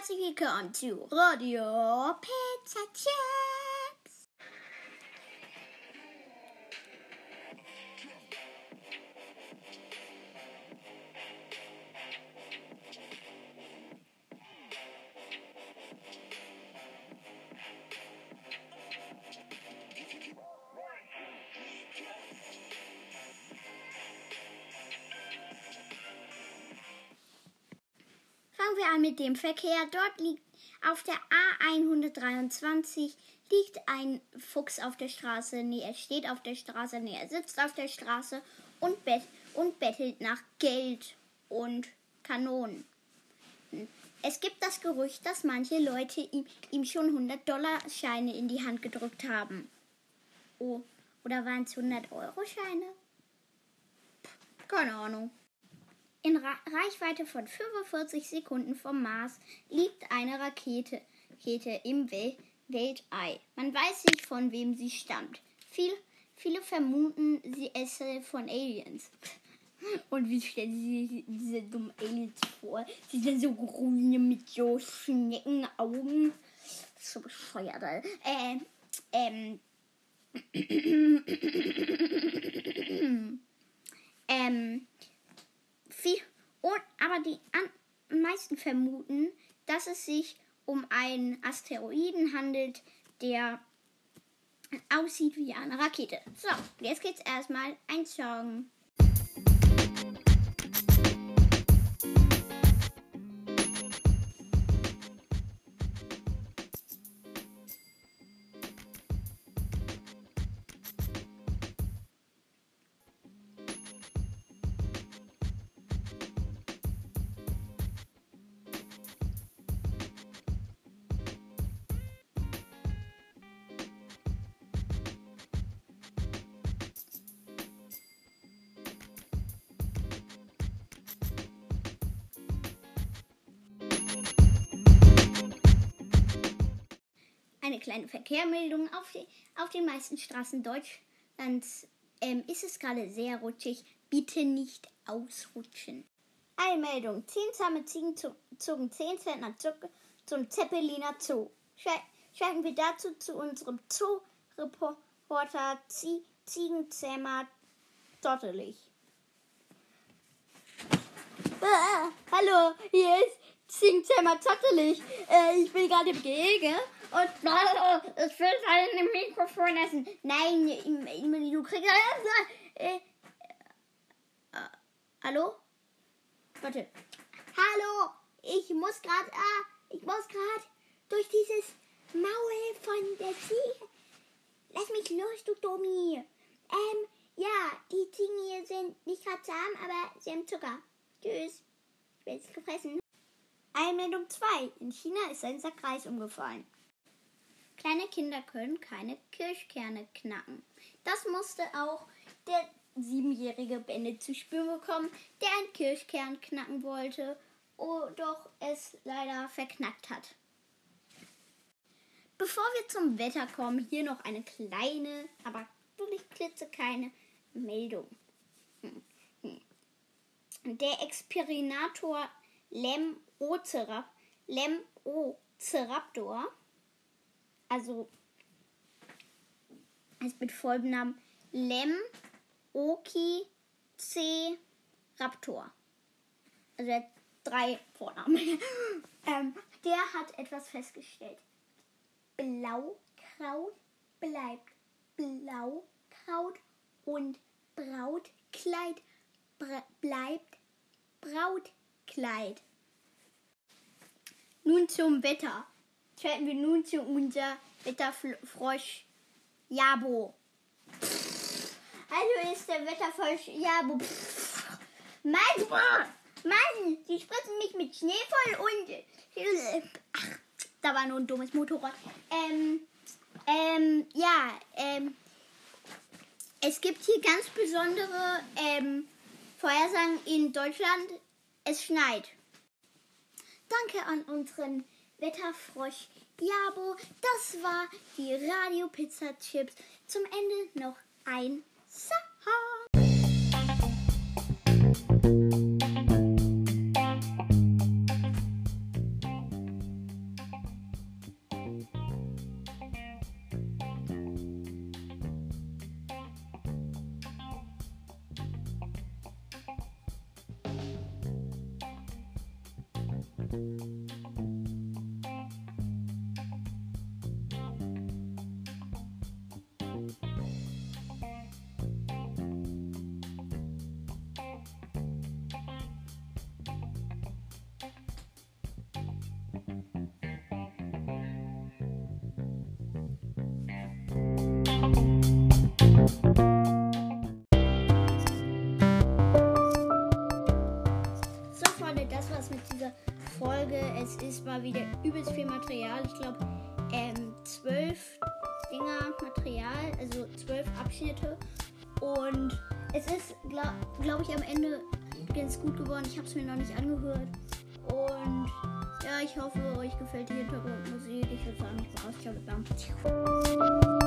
herzlich willkommen zu Radio Pizza Chips. Wir an mit dem Verkehr. Dort liegt auf der A123 liegt ein Fuchs auf der Straße. Nee, er steht auf der Straße. Nee, er sitzt auf der Straße und, bet und bettelt nach Geld und Kanonen. Es gibt das Gerücht, dass manche Leute ihm, ihm schon 100-Dollar-Scheine in die Hand gedrückt haben. Oh, oder waren es 100-Euro-Scheine? Keine Ahnung. In Ra Reichweite von 45 Sekunden vom Mars liegt eine Rakete, Rakete im Wel Weltall. Man weiß nicht, von wem sie stammt. Viel, viele vermuten, sie esse von Aliens. Und wie stellen Sie diese dummen Aliens vor? Sie sind so grüne mit so Schneckenaugen. So bescheuert. Äh, ähm. ähm. Viel, und, aber die an, meisten vermuten, dass es sich um einen Asteroiden handelt, der aussieht wie eine Rakete. So, jetzt geht's erstmal ein Song. Eine kleine Verkehrmeldung. Auf, die, auf den meisten Straßen Deutschlands ähm, ist es gerade sehr rutschig. Bitte nicht ausrutschen. Eine Meldung. Zehn zahme Ziegen zogen 10 Zentner zum Zeppeliner Zoo. Schalten wir dazu zu unserem Zoo-Reporter Ziegenzähmer Dottelig. Ah, hallo, hier ist Ziegenzähmer Dottelig. Äh, ich bin gerade im Gehege und oh, ich will halt ein Mikrofon essen. Nein, du kriegst äh, äh, Hallo? Warte. Hallo, ich muss gerade, ah, ich muss gerade durch dieses Maul von der Ziege. Lass mich los, du Dummi. Ähm, ja, die Ziegen hier sind nicht gerade zahm, aber sie haben Zucker. Tschüss. Ich werde es gefressen. Einmeldung 2. In China ist ein Sack Reis umgefallen. Kleine Kinder können keine Kirschkerne knacken. Das musste auch der siebenjährige Bände zu spüren bekommen, der einen Kirschkern knacken wollte, oh, doch es leider verknackt hat. Bevor wir zum Wetter kommen, hier noch eine kleine, aber wirklich klitzekleine Meldung. Hm, hm. Der Experimentator Lem Lemozeraptor also es mit vollem Namen Lem Oki C Raptor. Also er hat drei Vornamen. ähm, der hat etwas festgestellt. Blaukraut bleibt Blaukraut und Brautkleid bleibt Brautkleid. Nun zum Wetter schalten wir nun zu unser Wetterfrosch Jabo. Also ist der Wetterfrosch Jabo. Mann, Mann, die spritzen mich mit Schnee voll und... Ach, da war nur ein dummes Motorrad. Ähm, ähm, ja, ähm, es gibt hier ganz besondere ähm, Vorhersagen in Deutschland. Es schneit. Danke an unseren Wetterfrosch Jabo. Das war die Radio Pizza Chips. Zum Ende noch ein Song. Folge. Es ist mal wieder übelst viel Material. Ich glaube, ähm, zwölf Dinger Material, also zwölf Abschnitte. Und es ist, glaube glaub ich, am Ende ganz gut geworden. Ich habe es mir noch nicht angehört. Und ja, ich hoffe, euch gefällt die Hintergrundmusik. Ich würde sagen, ich war aus. Ciao.